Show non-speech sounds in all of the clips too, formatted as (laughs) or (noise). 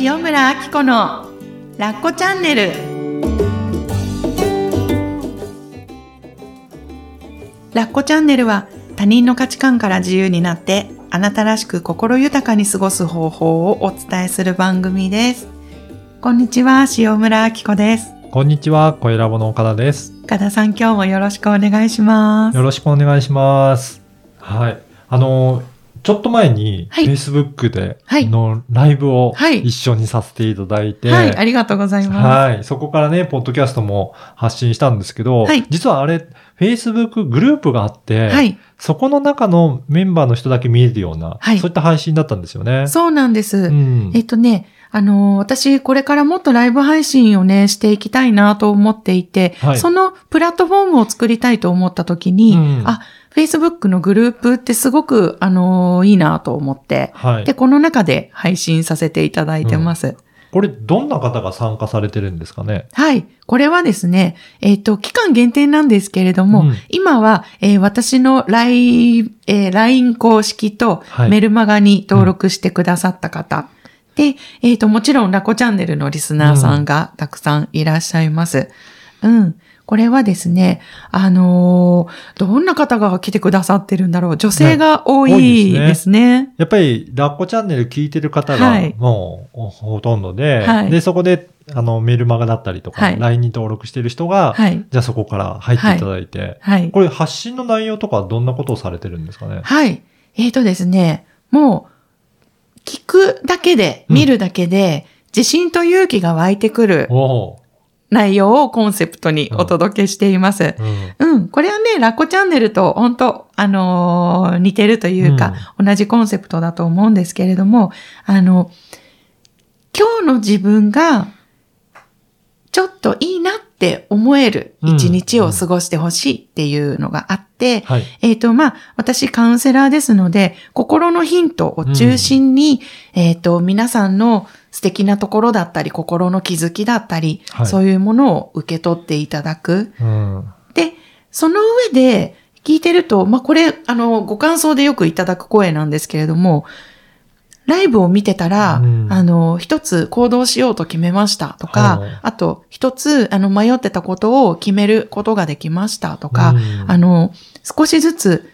塩村あき子のラッコチャンネルラッコチャンネルは他人の価値観から自由になってあなたらしく心豊かに過ごす方法をお伝えする番組ですこんにちは塩村あき子ですこんにちは、小ラボの岡田です。岡田さん今日もよろしくお願いしますよろしくお願いします。はい。あの、ちょっと前に、はい。Facebook ではい。のライブをはい。一緒にさせていただいて、はい。ありがとうございます。はい。そこからね、ポッドキャストも発信したんですけど、はい。実はあれ、Facebook グループがあって、はい。そこの中のメンバーの人だけ見えるような、はい。そういった配信だったんですよね。そうなんです、うん。えっとね、あのー私、これからもっとライブ配信をね、していきたいなと思っていて、はい。そのプラットフォームを作りたいと思った時に、うん。あ、Facebook のグループってすごく、あのーいいなと思って、はいで、。この中で配信させていただいてます。これ、どんな方が参加されてるんですかね？はい。これはですね、えっ、と、期間限定なんですけれども、うん今は、えー私の LINE、えー LINE 公式とはいメルマガに登録してくださった方。で、えっ、と、もちろんラコチャンネルのリスナーさんがたくさんいらっしゃいます。うん。これはですね、あのーどんな方が来てくださってるんだろう。女性が多いいですねですね。やっぱり、ラッコチャンネル聞いてる方がはい、もう、ほとんどで、はいで、そこで、あの、メルマガだったりとか、はい LINE に登録してる人が、はい。じゃあそこから入っていただいて、はい。これ発信の内容とかはどんなことをされてるんですかね？はい。えっ、とですね、もう、聞くだけで、うん見るだけで、自信と勇気が湧いてくる内容をコンセプトにお届けしています。ー、うん。うん。これはね、ラッコチャンネルと本当あのー似てるというか、同じコンセプトだと思うんですけれども、あの、今日の自分が、ちょっといいなって思える一日を過ごしてほしいっていうのがあって、はい。えっ、と、まあ、私カウンセラーですので、心のヒントを中心に、えっ、と、皆さんの素敵なところだったり、心の気づきだったり、はいそういうものを受け取っていただく。うん。で、その上で聞いてると、まあ、これ、あの、ご感想でよくいただく声なんですけれども、ライブを見てたら、うんあの、一つ行動しようと決めましたとか、はいあと、一つ、あの、迷ってたことを決めることができましたとか、うんあの、少しずつ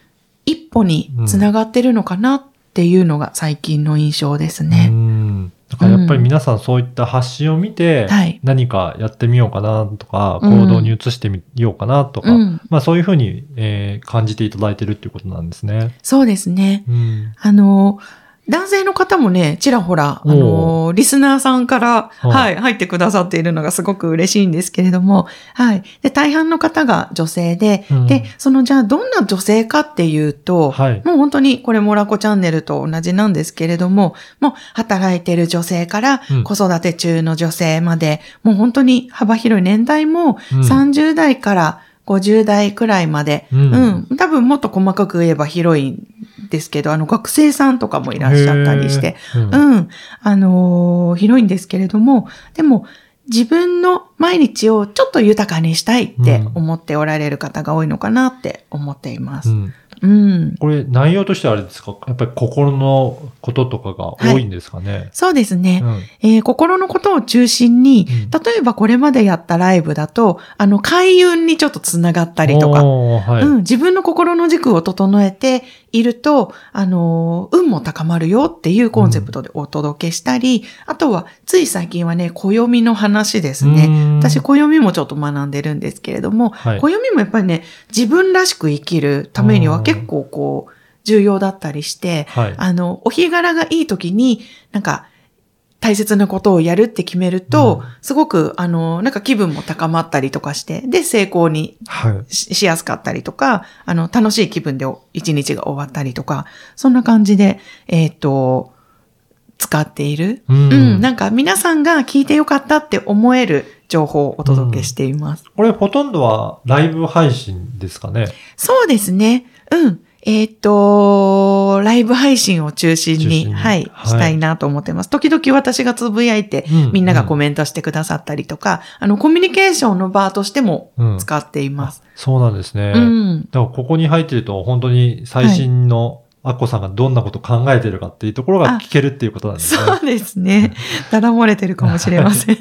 一歩につながってるのかなっていうのが最近の印象ですうね。ん。だからやっぱり皆さんそういった発信を見て、はい何かやってみようかなとか、うん行動に移してみようかなとか、うんまあそういうふうに、えー感じていただいてるっていうことなんですね。そうですね。うん。あの、男性の方もね、ちらほら、あの、リスナーさんから、はい。はい、入ってくださっているのがすごく嬉しいんですけれども、はい。で、大半の方が女性で、うん。で、その、じゃあ、どんな女性かっていうと、はい。もう本当にこれモラコチャンネルと同じなんですけれども、もう働いてる女性からうん。子育て中の女性まで、もう本当に幅広い年代もうん。30代から50代くらいまで、ううん。ん、多分もっと細かく言えば広いんですけど、あの学生さんとかもいらっしゃったりして。うん。うん、あのー広いんですけれども、でも、自分の毎日をちょっと豊かにしたいって思っておられる方が多いのかなって思っています。うんうん。これ内容としてはあれですか？やっぱり心のこととかが多いんですかね、そうですね。うんえー心のことを中心に、うん例えばこれまでやったライブだと、あの、開運にちょっとつながったりとか、はい。うん、自分の心の軸を整えていると、あのー、運も高まるよっていうコンセプトでお届けしたり、あとは、つい最近はね、暦の話ですね。うん私、暦もちょっと学んでるんですけれども、はい暦もやっぱりね、自分らしく生きるためには結構こう、重要だったりして、はい。あの、お日柄がいい時に、なんか、大切なことをやるって決めると、うんすごく、あの、なんか気分も高まったりとかして、で、成功にはい。ししやすかったりとか、あの、楽しい気分でお一日が終わったりとか、そんな感じで、えっ、と、使っている。ううん、なんか皆さんが聞いてよかったって思える情報をお届けしています。これほとんどはライブ配信ですかね？そうですね。うん。えっ、と、ライブ配信を中心に、はい、はいしたいなと思ってます。時々私がつぶやいて、うんみんながコメントしてくださったりとか、あの、コミュニケーションの場としてもうん使っています。そうなんですね。うん。だからここに入ってると本当に最新のアッコさんがどんなことを考えてるかっていうところが聞けるっていうことなんですね。そうですね。ただ漏れてるかもしれません。(laughs) へ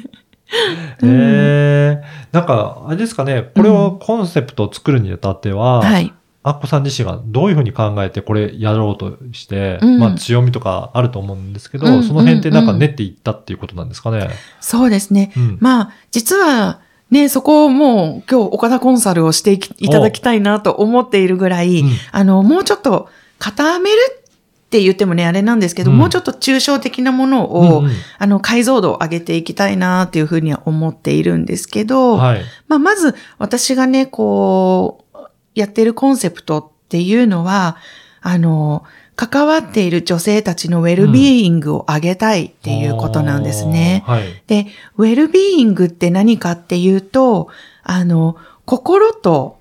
え。なんか、あれですかね、これをコンセプトを作るにあたっては、はい。アッコさん自身がどういうふうに考えてこれやろうとして、うんまあ強みとかあると思うんですけど、うんその辺ってなんか練っていったっていうことなんですかね？そうですね。うん。まあ、実は、ね、そこをもう今日岡田コンサルをしていただきたいなと思っているぐらい、うんあの、もうちょっと固めるって言ってもね、あれなんですけど、うんもうちょっと抽象的なものを、うんうんあの、解像度を上げていきたいなっていうふうには思っているんですけど、はい。まあ、まず私がね、こう、やってるコンセプトっていうのは、あの、関わっている女性たちのウェルビーイングを上げたいっていうことなんですね。あーはい。で、ウェルビーイングって何かっていうと、あの、心と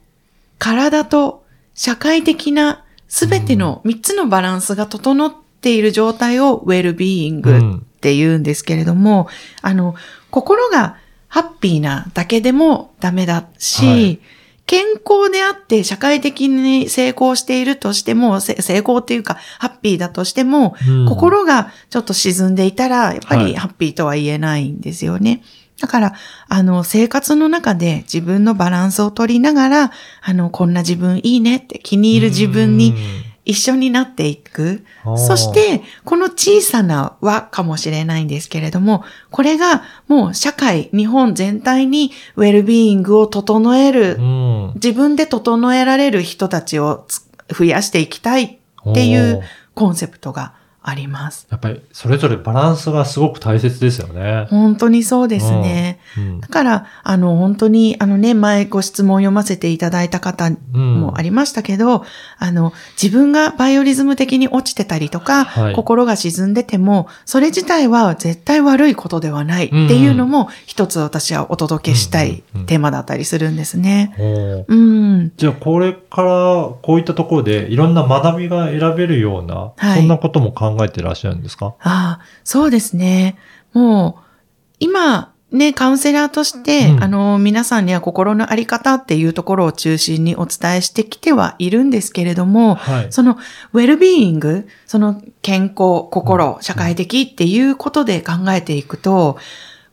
体と社会的なすべての3つのバランスが整っている状態をウェルビーイングって言うんですけれども、あの、心がハッピーなだけでもダメだし、はい健康であって社会的に成功しているとしても、せ成功っていうかハッピーだとしても、うん。心がちょっと沈んでいたら、やっぱはい。りハッピーとは言えないんですよね。だから、あの、生活の中で自分のバランスを取りながら、あの、こんな自分いいねって気に入る自分に一緒になっていく。うんそし、て、この小さな輪かもしれないんですけれども、これがもう社会、日本全体にウェルビーイングを整えるう、ん。自分で整えられる人たちをつ増やしていきたいっていうコンセプトがあります。やっぱりそれぞれバランスがすごく大切ですよね。本当にそうですね。うんだから、あの、本当に、あのね、前ご質問を読ませていただいた方うんもありましたけど、あの、自分がバイオリズム的に落ちてたりとか、はい心が沈んでても、それ自体は絶対悪いことではないっていうのも、一つ私はお届けしたいうんうんうんテーマだったりするんですね。うん。じゃあこれからこういったところでいろんな学びが選べるような、はいそんなことも考えてらっしゃるんですか？ああ、そうですね。もう、今、ね、カウンセラーとして、うんあの、皆さんには心のあり方っていうところを中心にお伝えしてきてはいるんですけれども、はい。その、ウェルビーイング、その健康、心、社会的っていうことで考えていくと、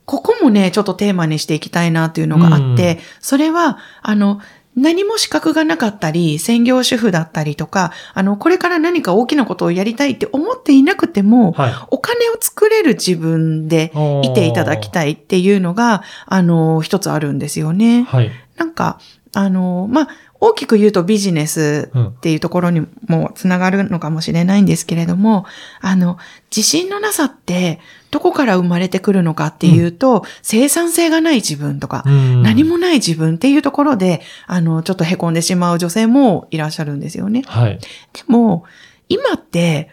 ここもね、ちょっとテーマにしていきたいなっていうのがあって、うんそれは、あの、何も資格がなかったり、専業主婦だったりとか、あの、これから何か大きなことをやりたいって思っていなくても、はい。お金を作れる自分でいていただきたいっていうのが、あの、一つあるんですよね。はい。なんか、あの、まあ、大きく言うとビジネスうんっていうところにもつながるのかもしれないんですけれども、あの、自信のなさってどこから生まれてくるのかっていうと、生産性がない自分とか、うん何もない自分っていうところで、あの、ちょっと凹んでしまう女性もいらっしゃるんですよね。はい。でも、今って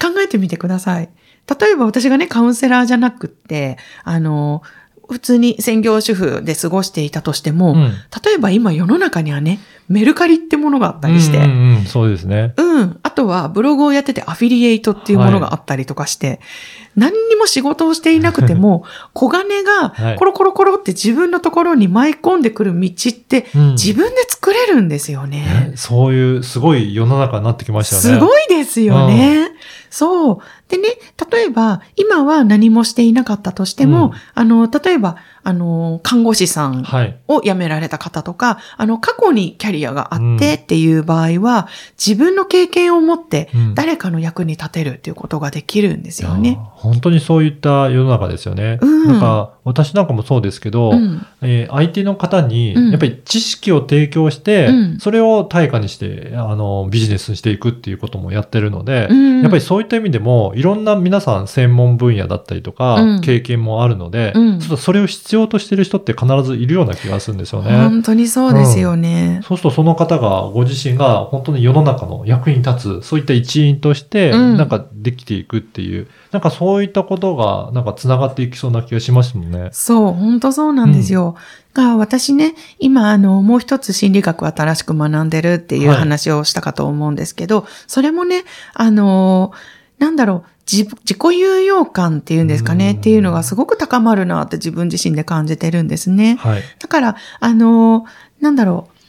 考えてみてください。例えば私がね、カウンセラーじゃなくって、あの、普通に専業主婦で過ごしていたとしても、うん例えば今世の中にはね、メルカリってものがあったりして、うんうんうんそうですね。うん。あとは、ブログをやっててアフィリエイトっていうものがあったりとかして、何にも仕事をしていなくても、(laughs) 小金はいがコロコロコロって自分のところに舞い込んでくる道って、うん自分で作れるんですよね。ねそういうすごい世の中になってきましたよね。すごいですよね。そう。でね、例えば、今は何もしていなかったとしても、うんあの、例えば、あの、看護師さんはい。を辞められた方とか、あの、過去にキャリアがあうんってっていう場合は、自分の経験を持ってうん誰かの役に立てるっていうことができるんですよね。本当にそういった世の中ですよね。うんなんか、私なんかもそうですけど、うん。えー相手の方に、うんやっぱり知識を提供して、うんそれを対価にして、あの、ビジネスにしていくっていうこともやってるので、うんやっぱりそういった意味でも、いろんな皆さん専門分野だったりとか、うん経験もあるので、うんちょっとそれを必要としてる人って必ずいるような気がするんですよね。本当にそうですよね。そうするとその方がご自身が本当に世の中の役に立つ、そういった一員として、うんなんかできていくっていう、なんかそういったことが、なんか繋がっていきそうな気がしますもんね。そう、本当そうなんですよ。が、私ね、今、あの、もう一つ心理学を新しく学んでるっていうはい話をしたかと思うんですけど、それもね、あの、なんだろう、自自己有用感っていうんですかね、うんっていうのがすごく高まるなって自分自身で感じてるんですね。はい。だから、あの、なんだろう、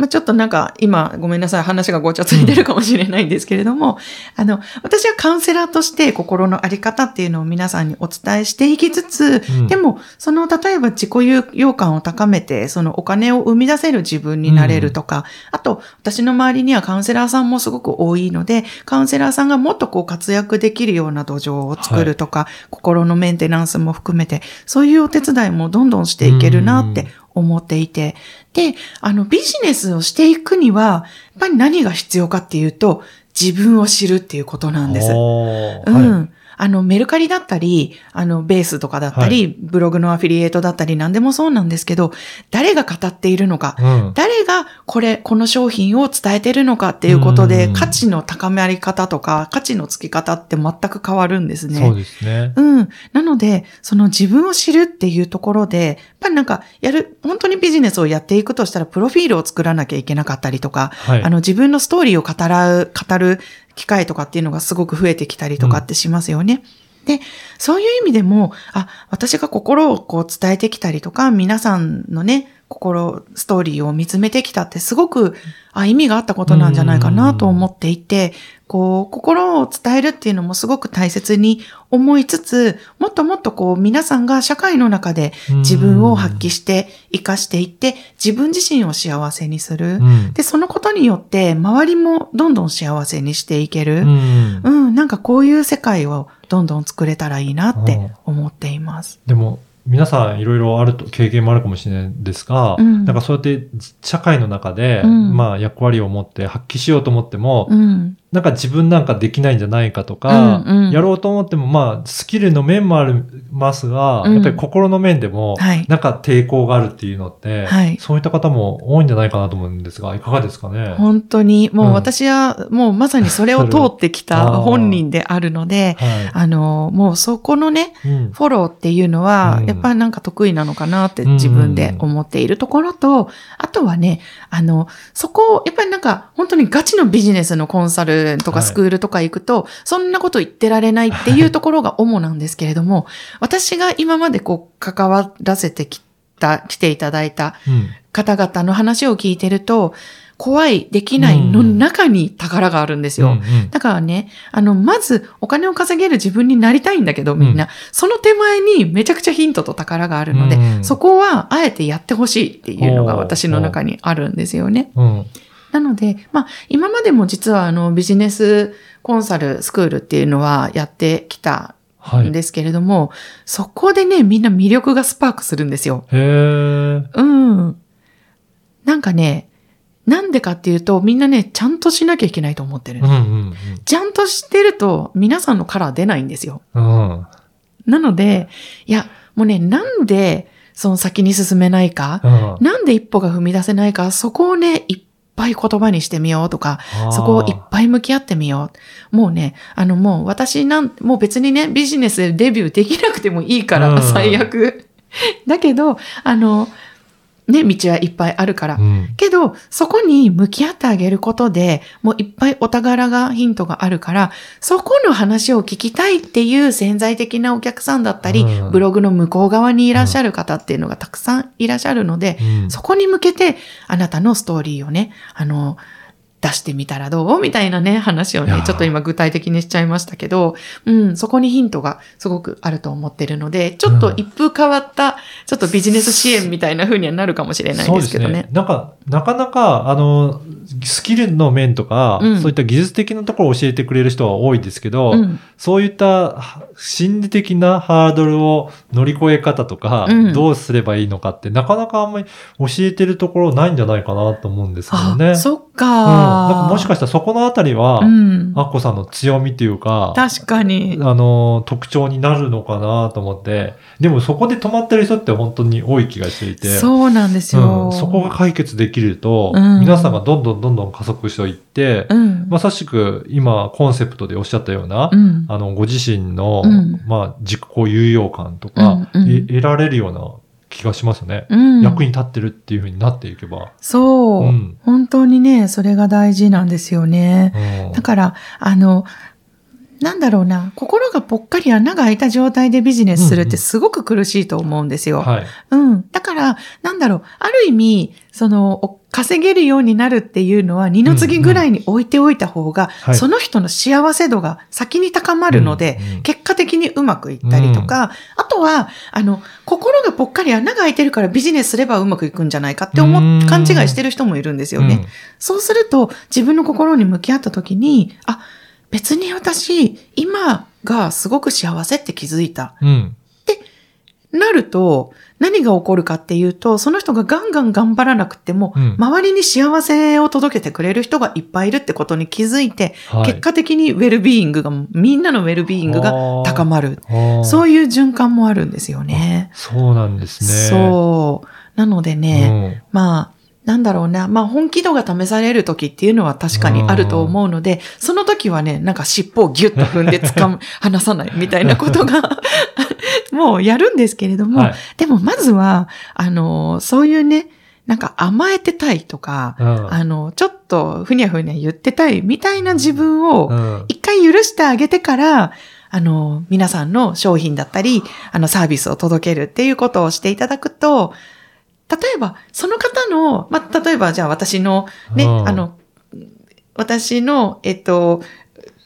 まあ、ちょっとなんか今ごめんなさい話がごちゃついてるかもしれないんですけれども、あの、私はカウンセラーとして心のあり方っていうのを皆さんにお伝えしていきつつ、うん。でも、その例えば自己有用感を高めて、そのお金を生み出せる自分になれるとか、あと、私の周りにはカウンセラーさんもすごく多いので、カウンセラーさんがもっとこう活躍できるような土壌を作るとか、心のメンテナンスも含めて、そういうお手伝いもどんどんしていけるなって思っていて、で、あの、ビジネスをしていくには、やっぱり何が必要かっていうと、自分を知るっていうことなんです。うん。はいあの、メルカリだったり、あの、ベースとかだったり、ブログのアフィリエイトだったり、何でもそうなんですけど、誰が語っているのか、うん。誰がこれ、この商品を伝えてるのかっていうことで、うん価値の高めあり方とか、価値の付き方って全く変わるんですね。そうですね。うん。なので、その自分を知るっていうところで、やっぱりなんか、やる、本当にビジネスをやっていくとしたら、プロフィールを作らなきゃいけなかったりとか、はい。あの、自分のストーリーを語らう、語る機会とかっていうのがすごく増えてきたりとかってしますよね。で、そういう意味でも、あ、私が心をこう伝えてきたりとか、皆さんのね、心、ストーリーを見つめてきたってすごく、あ、意味があったことなんじゃないかなと思っていて、こう、心を伝えるっていうのもすごく大切に思いつつ、もっともっとこう、皆さんが社会の中で自分を発揮して、活かしていって、自分自身を幸せにする。うん。で、そのことによって、周りもどんどん幸せにしていける。うんうん、なんかこういう世界をどんどん作れたらいいなって思っています。でも、皆さんいろいろあると、経験もあるかもしれないんですが、うんなんかそうやって社会の中で、うんまあ役割を持って発揮しようと思っても、うん。なんか自分なんかできないんじゃないかとか、うんうん。やろうと思っても、まあ、スキルの面もありますが、うん。やっぱり心の面でも、はい。なんか抵抗があるっていうのって、はい。そういった方も多いんじゃないかなと思うんですが、いかがですかね？本当に、もううん。私はもうまさにそれを通ってきた (laughs) 本人であるので、はあの、もうそこのね、い。うん。フォローっていうのはう、ん。やっぱりなんか得意なのかなって自分で思っているところと、あとはね、あの、そこを、やっぱりなんか本当にガチのビジネスのコンサルとかはいスクールとか行くと、そんなこと言ってられないっていうところが主なんですけれども、私が今までこう関わらせてきた、来ていただいたうん。方々の話を聞いてると、怖い、できないの中に宝があるんですよ。うんうんだからね、あの、まずお金を稼げる自分になりたいんだけど、みんな、うその手前にめちゃくちゃヒントと宝があるので、うんそこはあえてやってほしいっていうのが私の中にあるんですよね。うん。なので、まあ、今までも実はあの、ビジネスコンサルスクールっていうのはやってきたはい。んですけれども、そこでね、みんな魅力がスパークするんですよ。へー。うん。なんかね、なんでかっていうと、みんなね、ちゃんとしなきゃいけないと思ってる。うんうんちゃんとしてると、皆さんのカラー出ないんですよ。うん。うん。なので、いや、もうね、なんで、その先に進めないか、うん。なんで一歩が踏み出せないか、そこをね、いっぱい言葉にしてみようとか、そこをいっぱい向き合ってみよう。もうね、あのもう私なん、もう別にね、ビジネスでデビューできなくてもいいから、うん最悪。だけど、あの、ね、道はいっぱいあるから。うん。けど、そこに向き合ってあげることで、もういっぱいお宝が、ヒントがあるから、そこの話を聞きたいっていう潜在的なお客さんだったり、うんブログの向こう側にいらっしゃる方っていうのがたくさんいらっしゃるので、うんそこに向けて、あなたのストーリーをね、あの、出してみたらどう？みたいなね、話をねちょっと今具体的にしちゃいましたけど、うん、そこにヒントがすごくあると思ってるので、ちょっと一風変わった、ちょっとビジネス支援みたいな風にはなるかもしれないですけどね。なんか、なかなか、あの、スキルの面とか、うんそういった技術的なところを教えてくれる人は多いですけど、うんそういったは心理的なハードルを乗り越え方とか、うんどうすればいいのかって、なかなかあんまり教えてるところないんじゃないかなと思うんですけどね。あ、そっうん。か。なんかもしかしたらそこのあたりは、うん。アッコさんの強みというか、確かに。あの、特徴になるのかなと思って、でもそこで止まってる人って本当に多い気がしていて、そうなんですよ。うん、そこが解決できると、うん皆さんがどんどんどんどん加速していって、うん。まさしく今コンセプトでおっしゃったような、うん。あの、ご自身の、うんまあ、自己有用感とか、得られるような気がしますね。うん。役に立ってるっていうふうになっていけば。そう、うん本当にね、それが大事なんですよね。うんだから、あの、なんだろうな、心がぽっかり穴が開いた状態でビジネスするってすごく苦しいと思うんですよ。はい。うん。だから、なんだろう、ある意味、その、お稼げるようになるっていうのは、二の次ぐらいに置いておいた方が、はい。その人の幸せ度が先に高まるので、結果的にうまくいったりとか、あとは、あの、心がぽっかり穴が開いてるからビジネスすればうまくいくんじゃないかって思うん。っ、勘違いしてる人もいるんですよね。そうすると、自分の心に向き合った時に、あ、別に私、今がすごく幸せって気づいた。うん。うん。なると、何が起こるかっていうと、その人がガンガン頑張らなくても、うん周りに幸せを届けてくれる人がいっぱいいるってことに気づいて、はい結果的にウェルビーイングが、みんなのウェルビーイングが高まる。そういいう循環もあるんですよね。そうなんですね。そう。なのでね、うんまあ、なんだろうな。まあ、本気度が試される時っていうのは確かにあると思うので、その時はね、なんか尻尾をギュッと踏んで掴む、(laughs) 離さないみたいなことが、(laughs) もうやるんですけれども、はい。でもまずは、あの、そういうね、なんか甘えてたいとか、うん。あの、ちょっとふにゃふにゃ言ってたいみたいな自分を、うん。一回許してあげてから、あの、皆さんの商品だったり、あの、サービスを届けるっていうことをしていただくと、例えば、その方の、まあ、例えば、じゃあ私の、ね、うんあの、私の、えっと、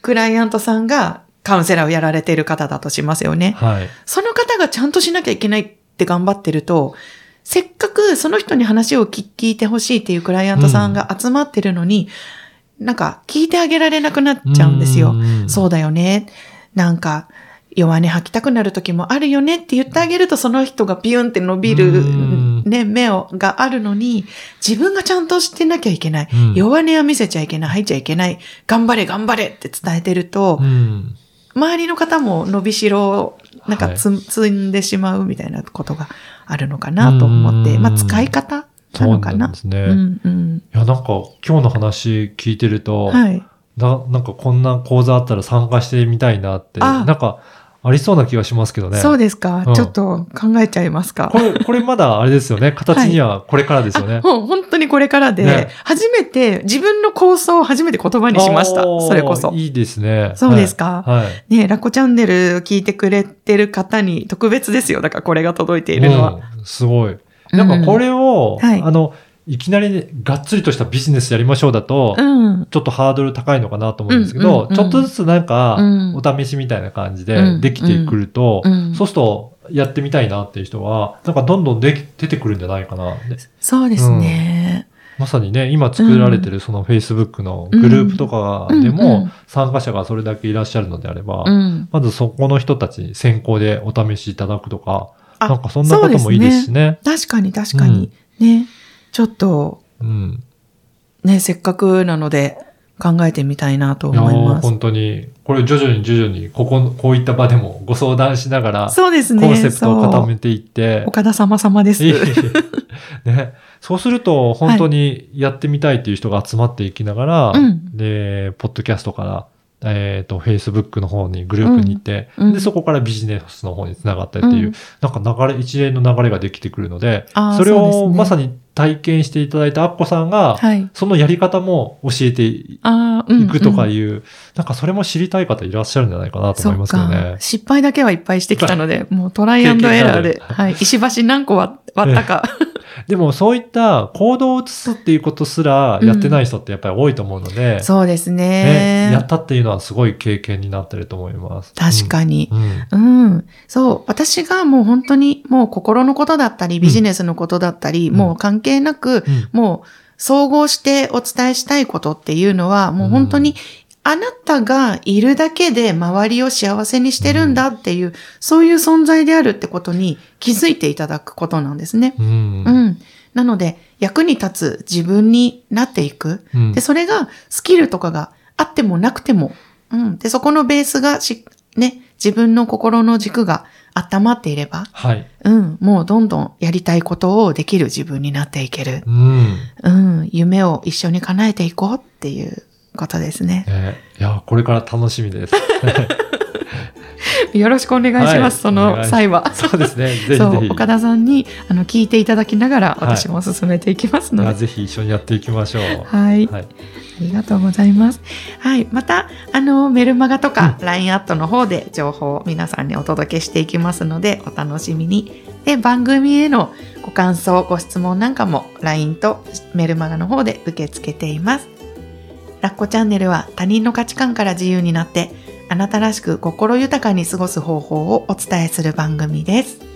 クライアントさんがカウンセラーをやられている方だとしますよね。はい。その方がちゃんとしなきゃいけないって頑張ってると、せっかくその人に話を聞聞いてほしいっていうクライアントさんが集まってるのに、なんか聞いてあげられなくなっちゃうんですよ。うんそうだよね。なんか、弱音吐きたくなる時もあるよねって言ってあげるとその人がピュンって伸びうるんね、目をがあるのに、自分がちゃんとしてなきゃいけない。うん弱音は見せちゃいけない、吐いちゃいけない。頑張れ、頑張れって伝えてると、うん。周りの方も伸びしろをなんかはいつ、積んでしまうみたいなことがあるのかなと思って、うんまあ使い方なのかな？そうなんですね。うんうん。いや、なんか今日の話聞いてると、はい。ななんかこんな講座あったら参加してみたいなって、あなんかありそうな気がしますけどね。そうですか、うんちょっと考えちゃいますか？これ、これまだあれですよね？(laughs) 形にはこれからですよね。あもう本当にこれからで、ね初めて自分の構想を初めて言葉にしました。それこそ。いいですね。そうですか？はい。はいねラコチャンネル聞いてくれてる方に特別ですよ。だからこれが届いているのは。うんすごい。なんかこれを、はいあの、いきなりね、がっつりとしたビジネスやりましょうだと、うん。ちょっとハードル高いのかなと思うんですけど、うんうんうんちょっとずつなんかうん、お試しみたいな感じうんでできてくると、うんそうすると、やってみたいなっていう人は、なんかどんどんでき出てくるんじゃないかな。でそうですね。まさにね、今作られてるその Facebook のグループとかでも、参加者がそれだけいらっしゃるのであれば、うん。まずそこの人たちに先行でお試しいただくとか、あなんかそんなこともいいですしね。確かに確かに。ね。ちょっと、うん。ね、せっかくなので考えてみたいなと思います。本当に、これ徐々に徐々に、ここ、こういった場でもご相談しながら、そうですね。コンセプトを固めていって、岡田様様です。ね、そうすると、本当にやってみたいっていう人が集まっていきながら、うんで、ポッドキャストから、えっ、と、Facebook の方にグループに行って、うんうんで、そこからビジネスの方につながったりっていう、うんなんか流れ、一連の流れができてくるので、それをまさに体験していただいたアッコさんが、はい。そのやり方も教えていくとかうんいう、なんかそれも知りたい方いらっしゃるんじゃないかなと思いますけどねか。。失敗だけはいっぱいしてきたので、もうトライアンドエラーで、はい。石橋何個割割ったか。でもそういった行動を移すっていうことすらやってない人ってやっぱり多いと思うので、そうですね、ね。やったっていうのはすごい経験になってると思います。確かに。うん。うん。そう。私がもう本当にもう心のことだったり、ビジネスのことだったり、うんもう関係なく、うんもう総合してお伝えしたいことっていうのは、もう本当に、あなたがいるだけで周りを幸せにしてるんだっていう、そういう存在であるってことに気づいていただくことなんですね。うん。うん。なので、役に立つ自分になっていく。うんで、それがスキルとかがあってもなくても、うん。で、そこのベースがし、ね、自分の心の軸が温まっていれば、はい。うん。もうどんどんやりたいことをできる自分になっていける。うん。うん。夢を一緒に叶えていこうっていうことですね。ねいや、これから楽しみです。(laughs) よろしくお願いします、はいその際は。そうですね。(laughs) そうひ。岡田さんにあの聞いていただきながらはい私も進めていきますので、あぜひ一緒にやっていきましょう。はい、はい。ありがとうございます。はい、またあのメルマガとか LINE アットの方で情報を皆さんにお届けしていきますのでお楽しみに。で番組へのご感想ご質問なんかも LINE とメルマガの方で受け付けています。ラッコチャンネルは他人の価値観から自由になってあなたらしく心豊かに過ごす方法をお伝えする番組です。